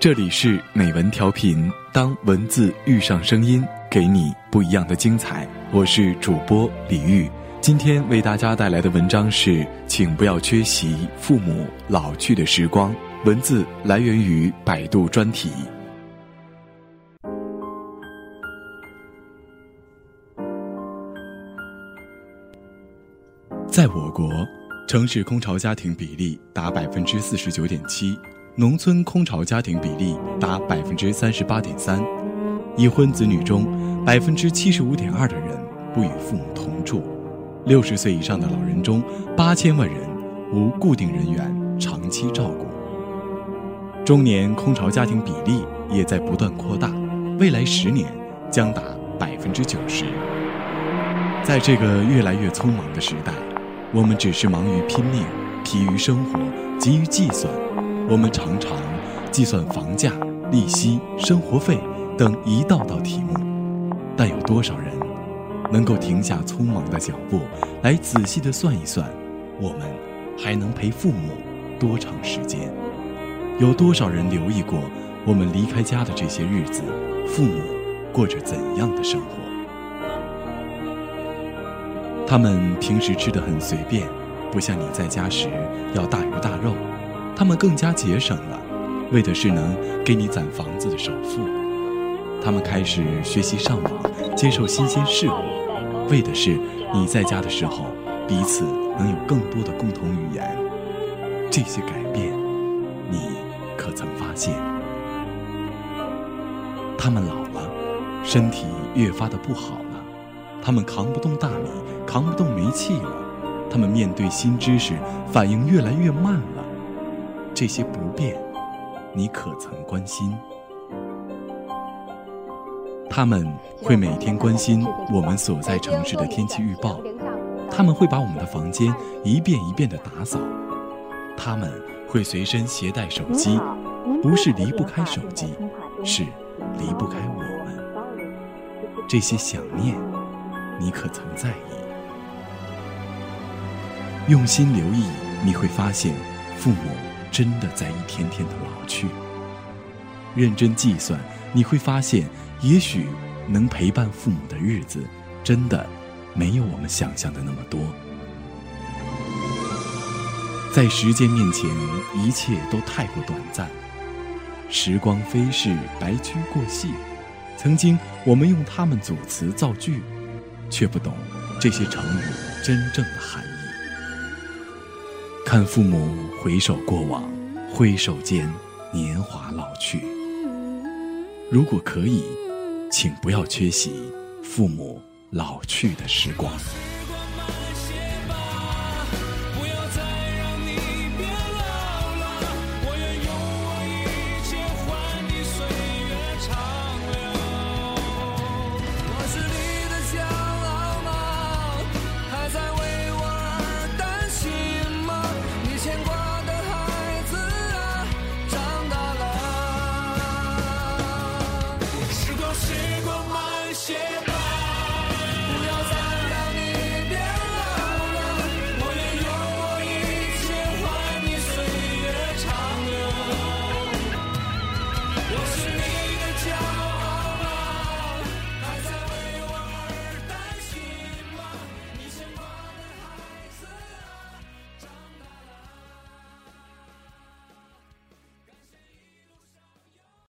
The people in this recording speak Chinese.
这里是美文调频，当文字遇上声音，给你不一样的精彩。我是主播李玉，今天为大家带来的文章是：请不要缺席父母老去的时光。文字来源于百度专题。在我国，城市空巢家庭比例达百分之四十九点七。农村空巢家庭比例达百分之三十八点三，已婚子女中百分之七十五点二的人不与父母同住，六十岁以上的老人中八千万人无固定人员长期照顾。中年空巢家庭比例也在不断扩大，未来十年将达百分之九十。在这个越来越匆忙的时代，我们只是忙于拼命，疲于生活，急于计算。我们常常计算房价、利息、生活费等一道道题目，但有多少人能够停下匆忙的脚步，来仔细的算一算，我们还能陪父母多长时间？有多少人留意过我们离开家的这些日子，父母过着怎样的生活？他们平时吃的很随便，不像你在家时要大鱼大肉。他们更加节省了，为的是能给你攒房子的首付。他们开始学习上网，接受新鲜事物，为的是你在家的时候，彼此能有更多的共同语言。这些改变，你可曾发现？他们老了，身体越发的不好，他们扛不动大米，扛不动煤气了，他们面对新知识反应越来越慢了。这些不便，你可曾关心？他们会每天关心我们所在城市的天气预报，他们会把我们的房间一遍一遍的打扫，他们会随身携带手机，不是离不开手机，是离不开我们。这些想念，你可曾在意？用心留意，你会发现，父母。真的在一天天的老去。认真计算，你会发现，也许能陪伴父母的日子，真的没有我们想象的那么多。在时间面前，一切都太过短暂。时光飞逝，白驹过隙。曾经，我们用它们组词造句，却不懂这些成语真正的含义。看父母回首过往，挥手间年华老去。如果可以，请不要缺席父母老去的时光。